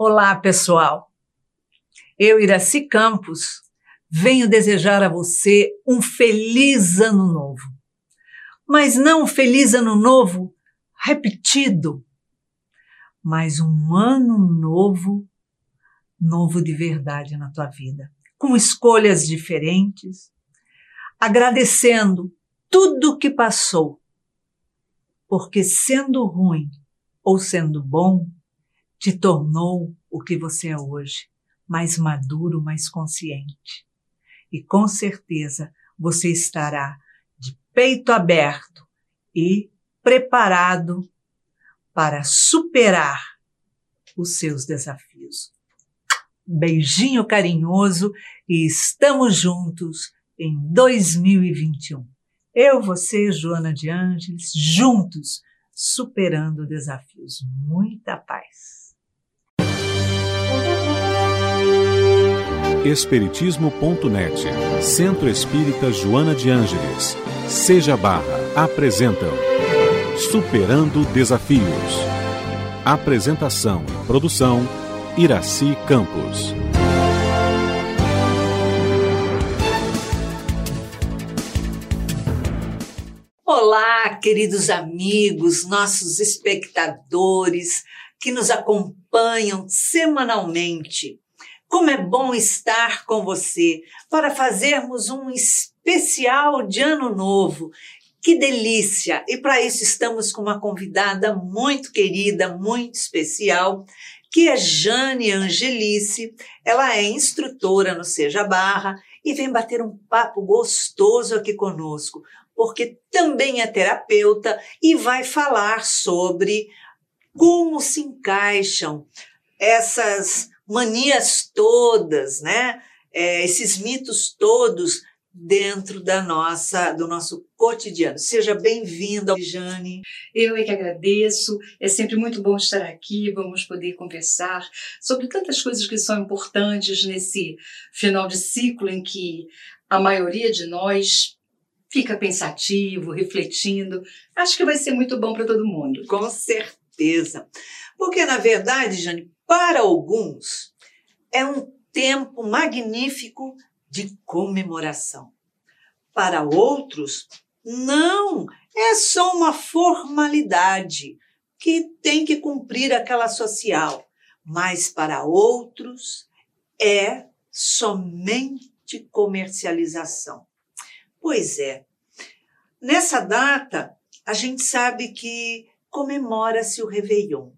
Olá, pessoal. Eu, Iraci Campos, venho desejar a você um feliz ano novo. Mas não um feliz ano novo repetido, mas um ano novo, novo de verdade na tua vida, com escolhas diferentes, agradecendo tudo que passou, porque sendo ruim ou sendo bom, te tornou o que você é hoje, mais maduro, mais consciente. E com certeza você estará de peito aberto e preparado para superar os seus desafios. Beijinho carinhoso e estamos juntos em 2021. Eu, você, Joana de Ângeles, juntos, superando desafios. Muita paz. Espiritismo.net, Centro Espírita Joana de Ângeles, Seja Barra, apresentam Superando Desafios. Apresentação, produção, Iraci Campos. Olá, queridos amigos, nossos espectadores que nos acompanham semanalmente. Como é bom estar com você para fazermos um especial de Ano Novo. Que delícia! E para isso estamos com uma convidada muito querida, muito especial, que é Jane Angelice. Ela é instrutora no Seja Barra e vem bater um papo gostoso aqui conosco, porque também é terapeuta e vai falar sobre como se encaixam essas manias todas, né? É, esses mitos todos dentro da nossa do nosso cotidiano. Seja bem-vinda, Jane. Eu é que agradeço. É sempre muito bom estar aqui. Vamos poder conversar sobre tantas coisas que são importantes nesse final de ciclo em que a maioria de nós fica pensativo, refletindo. Acho que vai ser muito bom para todo mundo. Com certeza. Porque na verdade, Jane, para alguns, é um tempo magnífico de comemoração. Para outros, não, é só uma formalidade que tem que cumprir aquela social. Mas para outros, é somente comercialização. Pois é. Nessa data, a gente sabe que comemora-se o Réveillon.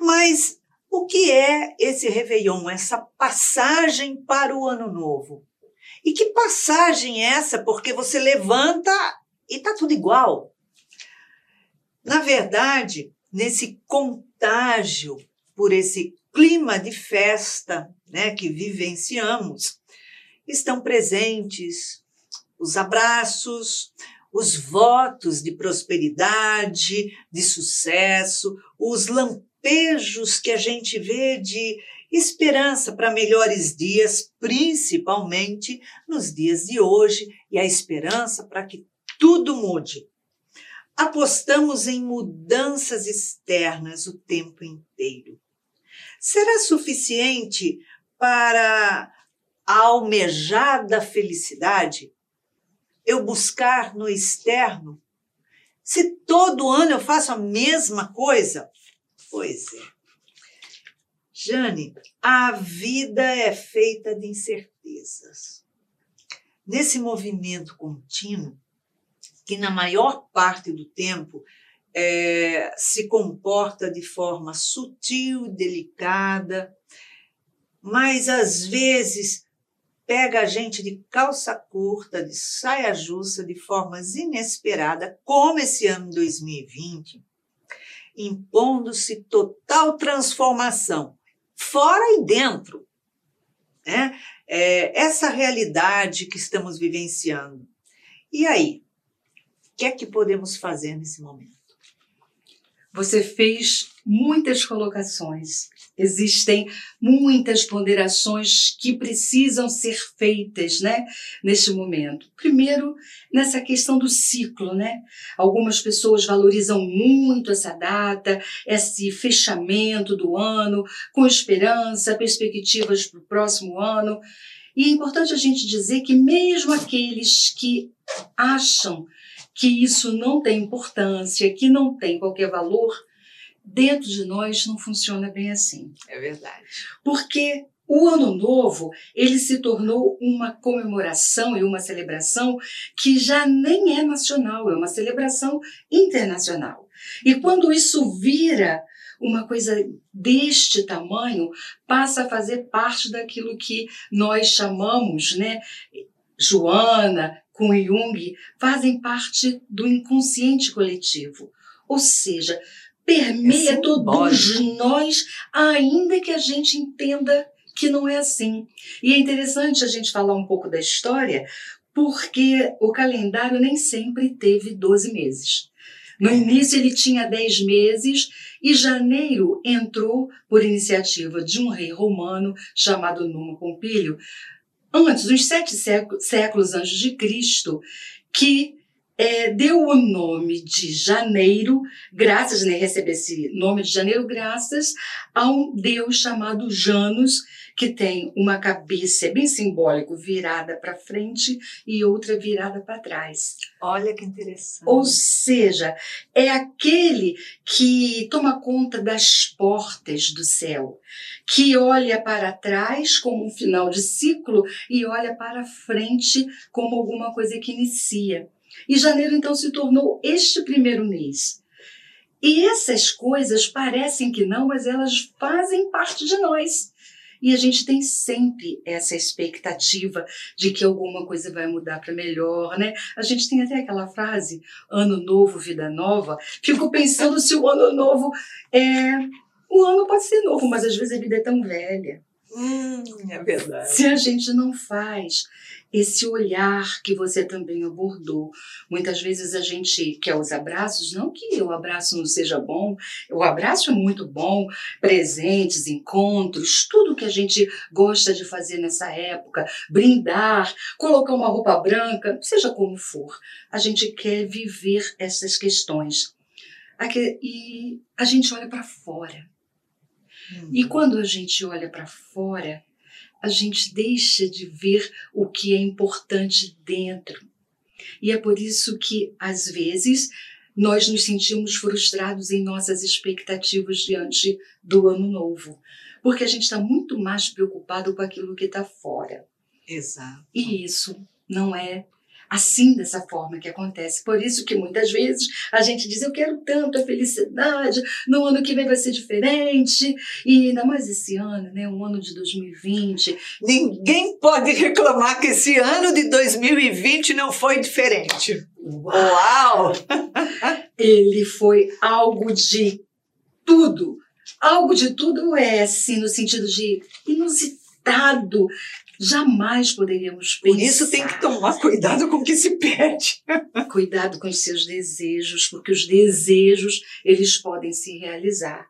Mas o que é esse Réveillon, essa passagem para o Ano Novo? E que passagem é essa? Porque você levanta e tá tudo igual. Na verdade, nesse contágio por esse clima de festa né, que vivenciamos, estão presentes os abraços, os votos de prosperidade, de sucesso, os lampejos lampejos que a gente vê de esperança para melhores dias, principalmente nos dias de hoje, e a esperança para que tudo mude. Apostamos em mudanças externas o tempo inteiro. Será suficiente para a almejada felicidade eu buscar no externo? Se todo ano eu faço a mesma coisa, Pois é. Jane, a vida é feita de incertezas. Nesse movimento contínuo, que na maior parte do tempo é, se comporta de forma sutil, delicada, mas às vezes pega a gente de calça curta, de saia justa, de formas inesperadas, como esse ano 2020, impondo-se total transformação, fora e dentro. Né? É, essa realidade que estamos vivenciando. E aí, o que é que podemos fazer nesse momento? Você fez muitas colocações. Existem muitas ponderações que precisam ser feitas, né, neste momento. Primeiro, nessa questão do ciclo, né? Algumas pessoas valorizam muito essa data, esse fechamento do ano, com esperança, perspectivas para o próximo ano. E é importante a gente dizer que mesmo aqueles que acham que isso não tem importância, que não tem qualquer valor, dentro de nós não funciona bem assim. É verdade. Porque o Ano Novo, ele se tornou uma comemoração e uma celebração que já nem é nacional, é uma celebração internacional. E quando isso vira uma coisa deste tamanho, passa a fazer parte daquilo que nós chamamos, né, Joana, com Jung, fazem parte do inconsciente coletivo. Ou seja, permeia é todos nós, ainda que a gente entenda que não é assim. E é interessante a gente falar um pouco da história, porque o calendário nem sempre teve 12 meses. No é. início ele tinha 10 meses e janeiro entrou por iniciativa de um rei romano chamado Numa Pompílio, antes, uns sete séculos antes de Cristo, que é, deu o nome de janeiro, graças, né, recebe esse nome de janeiro, graças a um deus chamado Janus, que tem uma cabeça bem simbólico virada para frente e outra virada para trás. Olha que interessante. Ou seja, é aquele que toma conta das portas do céu, que olha para trás como um final de ciclo e olha para frente como alguma coisa que inicia. E janeiro então se tornou este primeiro mês. E essas coisas parecem que não, mas elas fazem parte de nós. E a gente tem sempre essa expectativa de que alguma coisa vai mudar para melhor, né? A gente tem até aquela frase, ano novo, vida nova. Fico pensando se o ano novo é. O ano pode ser novo, mas às vezes a vida é tão velha. Hum, é verdade. Se a gente não faz esse olhar que você também abordou. Muitas vezes a gente quer os abraços, não que o abraço não seja bom, o abraço é muito bom, presentes, encontros, tudo que a gente gosta de fazer nessa época, brindar, colocar uma roupa branca, seja como for. A gente quer viver essas questões. E a gente olha para fora. E uhum. quando a gente olha para fora, a gente deixa de ver o que é importante dentro. E é por isso que, às vezes, nós nos sentimos frustrados em nossas expectativas diante do ano novo, porque a gente está muito mais preocupado com aquilo que está fora. Exato. E isso não é assim dessa forma que acontece. Por isso que muitas vezes a gente diz, eu quero tanto a felicidade, no ano que vem vai ser diferente, e ainda mais esse ano, né, um ano de 2020. Ninguém pode reclamar que esse ano de 2020 não foi diferente. Uau! Ele foi algo de tudo. Algo de tudo é, assim, no sentido de inusitado, Jamais poderíamos pensar. Por isso tem que tomar cuidado com o que se pede. cuidado com os seus desejos, porque os desejos eles podem se realizar.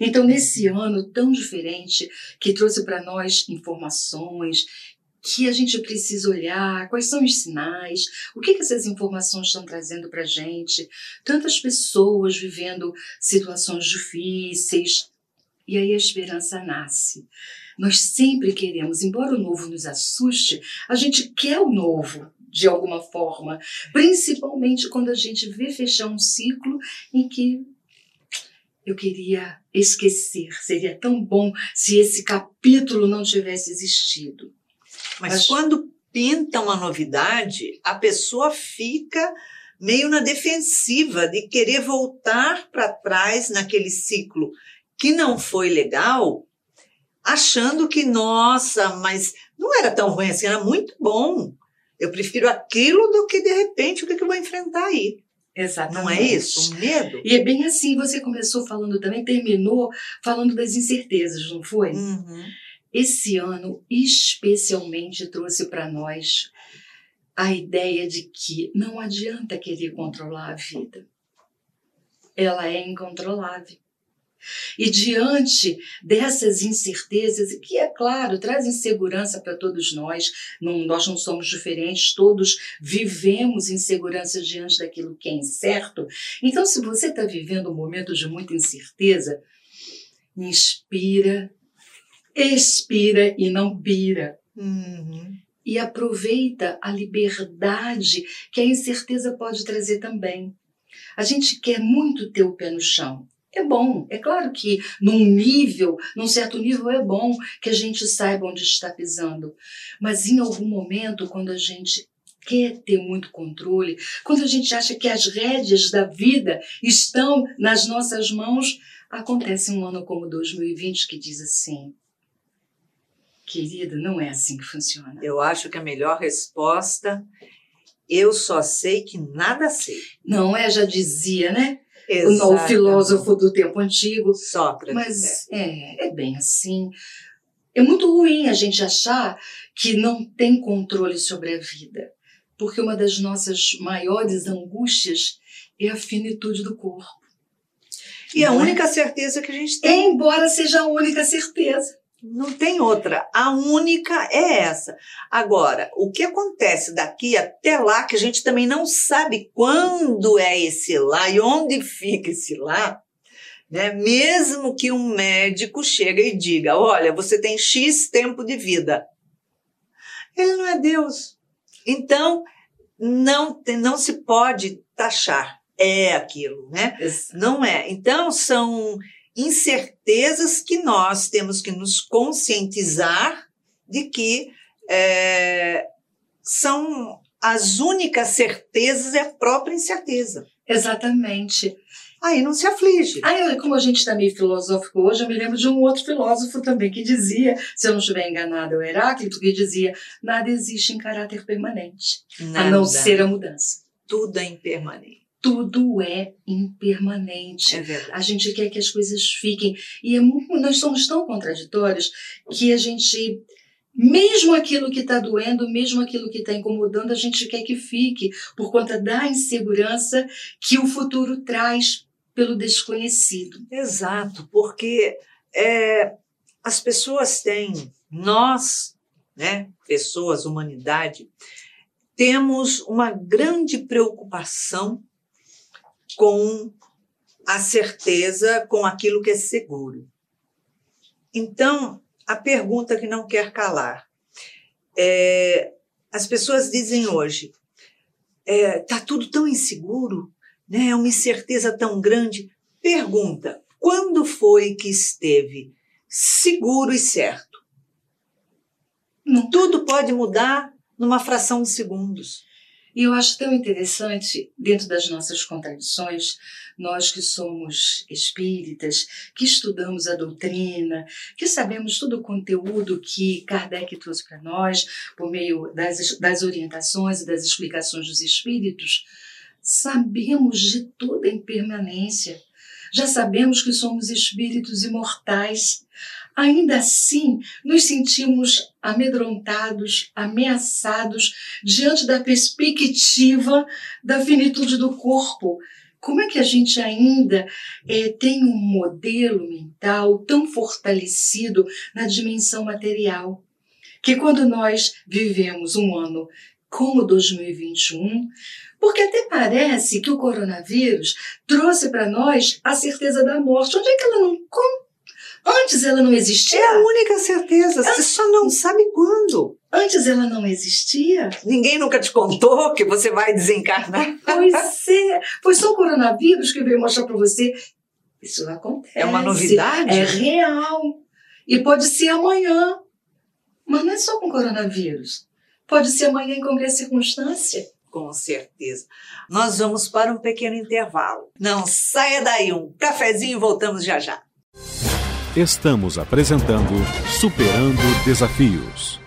Então, nesse ano tão diferente, que trouxe para nós informações, que a gente precisa olhar, quais são os sinais, o que, que essas informações estão trazendo para a gente, tantas pessoas vivendo situações difíceis, e aí a esperança nasce. Nós sempre queremos, embora o novo nos assuste, a gente quer o novo de alguma forma, principalmente quando a gente vê fechar um ciclo em que eu queria esquecer. Seria tão bom se esse capítulo não tivesse existido. Mas, Mas quando pinta uma novidade, a pessoa fica meio na defensiva de querer voltar para trás naquele ciclo que não foi legal achando que, nossa, mas não era tão ruim assim, era muito bom. Eu prefiro aquilo do que, de repente, o que, eu vou enfrentar aí. Exatamente. Não é isso? O medo. E é bem assim, você começou falando também, terminou falando das incertezas, não foi? Uhum. Esse ano, especialmente, trouxe para nós a ideia de que não adianta querer controlar a vida. ela é incontrolável. E diante dessas incertezas, que é claro, traz insegurança para todos nós, não, nós não somos diferentes, todos vivemos insegurança diante daquilo que é incerto. Então, se você está vivendo um momento de muita incerteza, inspira, expira e não pira. Uhum. E aproveita a liberdade que a incerteza pode trazer também. A gente quer muito ter o pé no chão. É bom, é claro que num nível, num certo nível é bom que a gente saiba onde está pisando. Mas em algum momento, quando a gente quer ter muito controle, quando a gente acha que as rédeas da vida estão nas nossas mãos, acontece um ano como 2020 que diz assim: Querida, não é assim que funciona. Eu acho que a melhor resposta, eu só sei que nada sei. Não é? Já dizia, né? O, o Exatamente. filósofo do tempo antigo. Sócrates. Mas é, é bem assim. É muito ruim a gente achar que não tem controle sobre a vida. Porque uma das nossas maiores angústias é a finitude do corpo. E a Não é? única certeza que a gente tem, Embora seja a única certeza. Não tem outra. A única é essa. Agora, o que acontece daqui até lá, que a gente também não sabe quando é esse lá e onde fica esse lá, né? Mesmo que um médico chegue e diga: olha, você tem X tempo de vida. Ele não é Deus. Então, não, não se pode taxar. É aquilo, né? Não é. Então, são incertezas que nós temos que nos conscientizar de que é, são as únicas certezas é a própria incerteza. Exatamente. Aí não se aflige. Aí, como a gente está meio filosófico hoje, eu me lembro de um outro filósofo também que dizia, se eu não estiver enganado, é o Heráclito, que dizia: nada existe em caráter permanente, a não Nada. ser a mudança. Tudo é impermanente. Tudo é impermanente. É verdade. A gente quer que as coisas fiquem. E é mu- nós somos tão contraditórios que a gente, mesmo aquilo que está doendo, mesmo aquilo que está incomodando, a gente quer que fique, por conta da insegurança que o futuro traz pelo desconhecido. Exato, porque é, as pessoas têm, nós, né, pessoas, humanidade, temos uma grande preocupação com a certeza, com aquilo que é seguro. Então, a pergunta que não quer calar. É, as pessoas dizem hoje, está tudo tão inseguro, né? é uma incerteza tão grande. Pergunta: quando foi que esteve seguro e certo? Não Tudo pode mudar numa fração de segundos. E eu acho tão interessante, dentro das nossas contradições, nós que somos espíritas, que estudamos a doutrina, que sabemos todo o conteúdo que Kardec trouxe para nós, por meio das, das orientações e das explicações dos espíritos, sabemos de toda a impermanência. Já sabemos que somos espíritos imortais. Ainda assim, nos sentimos amedrontados, ameaçados diante da perspectiva da finitude do corpo. Como é que a gente ainda eh, tem um modelo mental tão fortalecido na dimensão material? Que quando nós vivemos um ano como 2021, porque até parece que o coronavírus trouxe para nós a certeza da morte. Onde é que ela não. Como? Antes ela não existia? É a única certeza, você só não sabe quando. Antes ela não existia? Ninguém nunca te contou que você vai desencarnar. Pois é. Foi só o coronavírus que veio mostrar para você. Isso acontece. É uma novidade. É real. E pode ser amanhã. Mas não é só com coronavírus. Pode ser amanhã em qualquer circunstância. Com certeza. Nós vamos para um pequeno intervalo. Não saia daí, um cafezinho e voltamos já já. Estamos apresentando Superando Desafios.